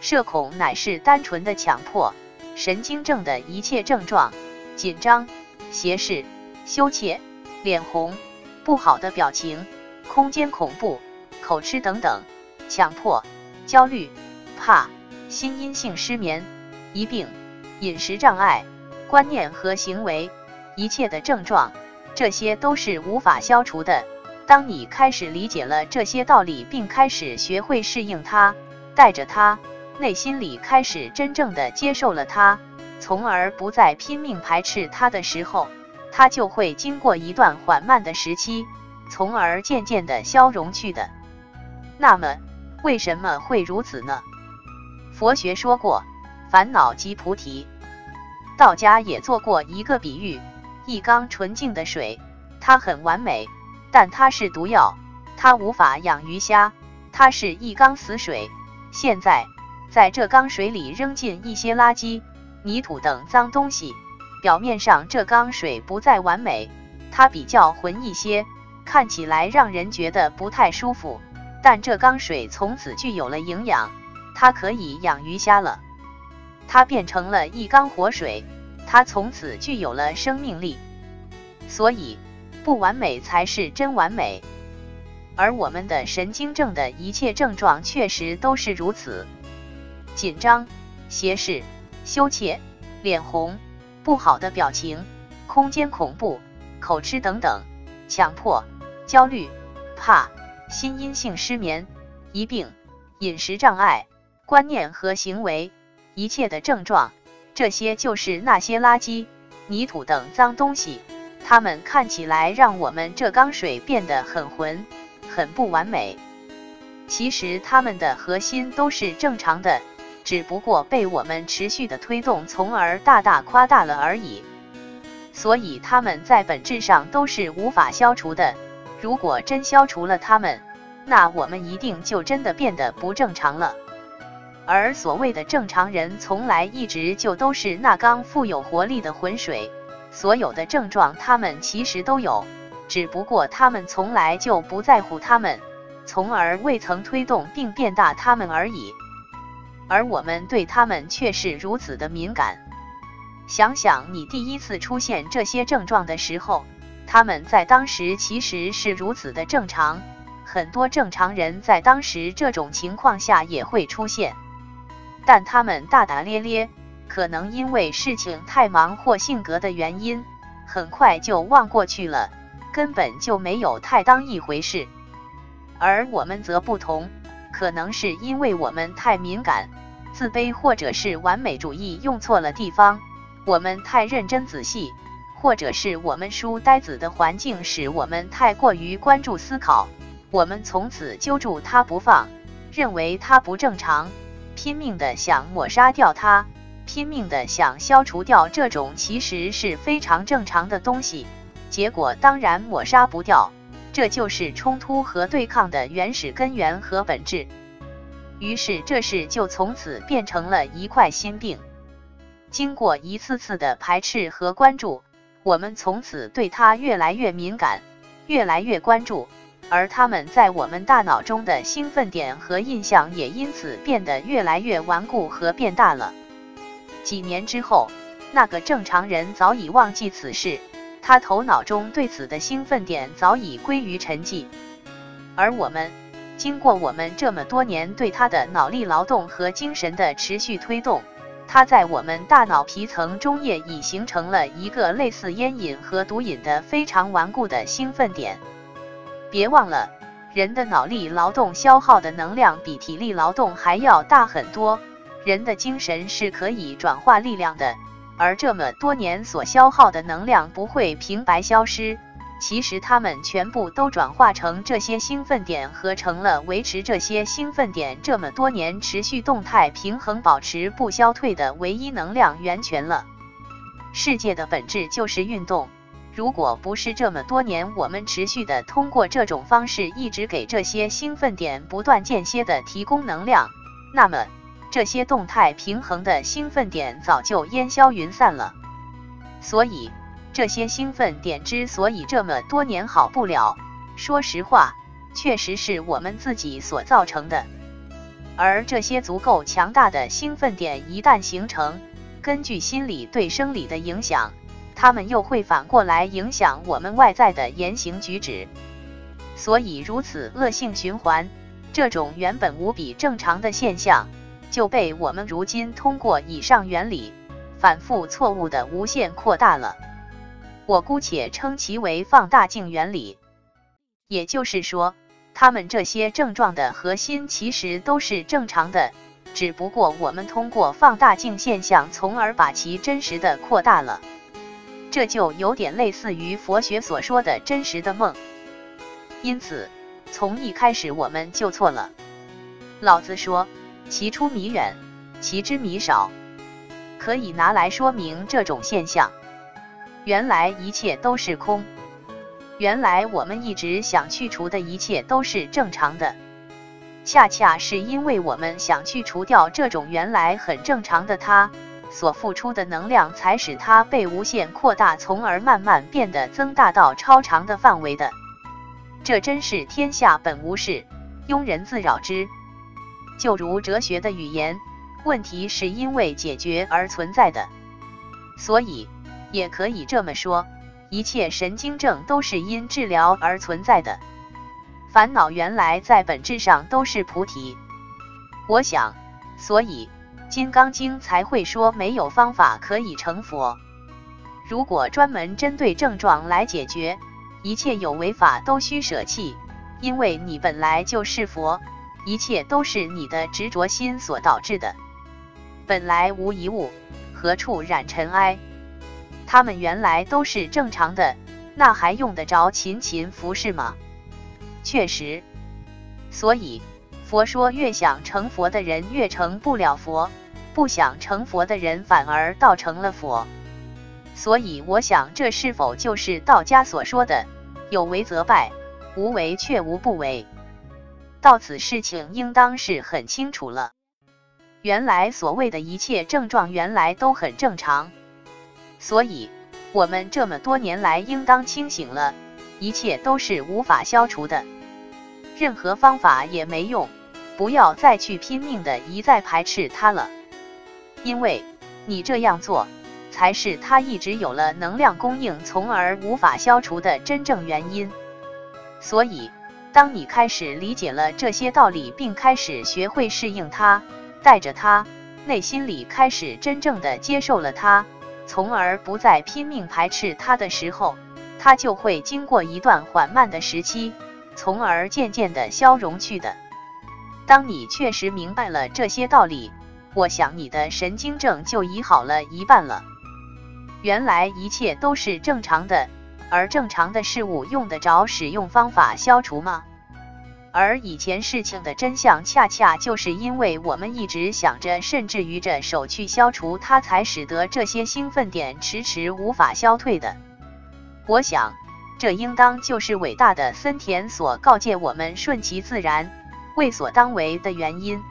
社恐乃是单纯的强迫，神经症的一切症状：紧张、斜视、羞怯、脸红、不好的表情、空间恐怖、口吃等等；强迫、焦虑、怕、心因性失眠、疑病、饮食障碍、观念和行为，一切的症状，这些都是无法消除的。当你开始理解了这些道理，并开始学会适应它，带着它。内心里开始真正的接受了他，从而不再拼命排斥他的时候，他就会经过一段缓慢的时期，从而渐渐的消融去的。那么，为什么会如此呢？佛学说过，烦恼即菩提。道家也做过一个比喻：一缸纯净的水，它很完美，但它是毒药，它无法养鱼虾，它是一缸死水。现在。在这缸水里扔进一些垃圾、泥土等脏东西，表面上这缸水不再完美，它比较浑一些，看起来让人觉得不太舒服。但这缸水从此具有了营养，它可以养鱼虾了，它变成了一缸活水，它从此具有了生命力。所以，不完美才是真完美。而我们的神经症的一切症状确实都是如此。紧张、斜视、羞怯、脸红、不好的表情、空间恐怖、口吃等等；强迫、焦虑、怕、心因性失眠、疑病、饮食障碍、观念和行为，一切的症状，这些就是那些垃圾、泥土等脏东西，它们看起来让我们这缸水变得很浑、很不完美。其实它们的核心都是正常的。只不过被我们持续的推动，从而大大夸大了而已。所以他们在本质上都是无法消除的。如果真消除了他们，那我们一定就真的变得不正常了。而所谓的正常人，从来一直就都是那缸富有活力的浑水。所有的症状，他们其实都有，只不过他们从来就不在乎他们，从而未曾推动并变大他们而已。而我们对他们却是如此的敏感。想想你第一次出现这些症状的时候，他们在当时其实是如此的正常。很多正常人在当时这种情况下也会出现，但他们大大咧咧，可能因为事情太忙或性格的原因，很快就忘过去了，根本就没有太当一回事。而我们则不同，可能是因为我们太敏感。自卑或者是完美主义用错了地方，我们太认真仔细，或者是我们书呆子的环境使我们太过于关注思考，我们从此揪住它不放，认为它不正常，拼命的想抹杀掉它，拼命的想消除掉这种其实是非常正常的东西，结果当然抹杀不掉，这就是冲突和对抗的原始根源和本质。于是这事就从此变成了一块心病。经过一次次的排斥和关注，我们从此对它越来越敏感，越来越关注，而它们在我们大脑中的兴奋点和印象也因此变得越来越顽固和变大了。几年之后，那个正常人早已忘记此事，他头脑中对此的兴奋点早已归于沉寂，而我们。经过我们这么多年对他的脑力劳动和精神的持续推动，他在我们大脑皮层中叶已形成了一个类似烟瘾和毒瘾的非常顽固的兴奋点。别忘了，人的脑力劳动消耗的能量比体力劳动还要大很多。人的精神是可以转化力量的，而这么多年所消耗的能量不会平白消失。其实它们全部都转化成这些兴奋点，合成了维持这些兴奋点这么多年持续动态平衡、保持不消退的唯一能量源泉了。世界的本质就是运动，如果不是这么多年我们持续的通过这种方式一直给这些兴奋点不断间歇的提供能量，那么这些动态平衡的兴奋点早就烟消云散了。所以。这些兴奋点之所以这么多年好不了，说实话，确实是我们自己所造成的。而这些足够强大的兴奋点一旦形成，根据心理对生理的影响，它们又会反过来影响我们外在的言行举止。所以如此恶性循环，这种原本无比正常的现象，就被我们如今通过以上原理，反复错误的无限扩大了。我姑且称其为放大镜原理。也就是说，他们这些症状的核心其实都是正常的，只不过我们通过放大镜现象，从而把其真实的扩大了。这就有点类似于佛学所说的真实的梦。因此，从一开始我们就错了。老子说：“其出弥远，其知弥少。”可以拿来说明这种现象。原来一切都是空。原来我们一直想去除的一切都是正常的。恰恰是因为我们想去除掉这种原来很正常的它，所付出的能量才使它被无限扩大，从而慢慢变得增大到超长的范围的。这真是天下本无事，庸人自扰之。就如哲学的语言，问题是因为解决而存在的，所以也可以这么说，一切神经症都是因治疗而存在的。烦恼原来在本质上都是菩提。我想，所以《金刚经》才会说没有方法可以成佛。如果专门针对症状来解决。一切有为法都需舍弃，因为你本来就是佛，一切都是你的执着心所导致的。本来无一物，何处染尘埃？他们原来都是正常的，那还用得着勤勤服侍吗？确实，所以佛说，越想成佛的人越成不了佛，不想成佛的人反而倒成了佛。所以，我想这是否就是道家所说的“有为则败，无为却无不为”？到此事情应当是很清楚了。原来所谓的一切症状原来都很正常，所以我们这么多年来应当清醒了，一切都是无法消除的，任何方法也没用，不要再去拼命的一再排斥它了，因为你这样做。才是它一直有了能量供应，从而无法消除的真正原因。所以，当你开始理解了这些道理，并开始学会适应它，带着它，内心里开始真正的接受了它，从而不再拼命排斥它的时候，它就会经过一段缓慢的时期，从而渐渐的消融去的。当你确实明白了这些道理，我想你的神经症就已好了一半了。原来一切都是正常的，而正常的事物用得着使用方法消除吗？而以前事情的真相，恰恰就是因为我们一直想着，甚至于着手去消除它，才使得这些兴奋点迟迟无法消退的。我想，这应当就是伟大的森田所告诫我们顺其自然、为所当为的原因。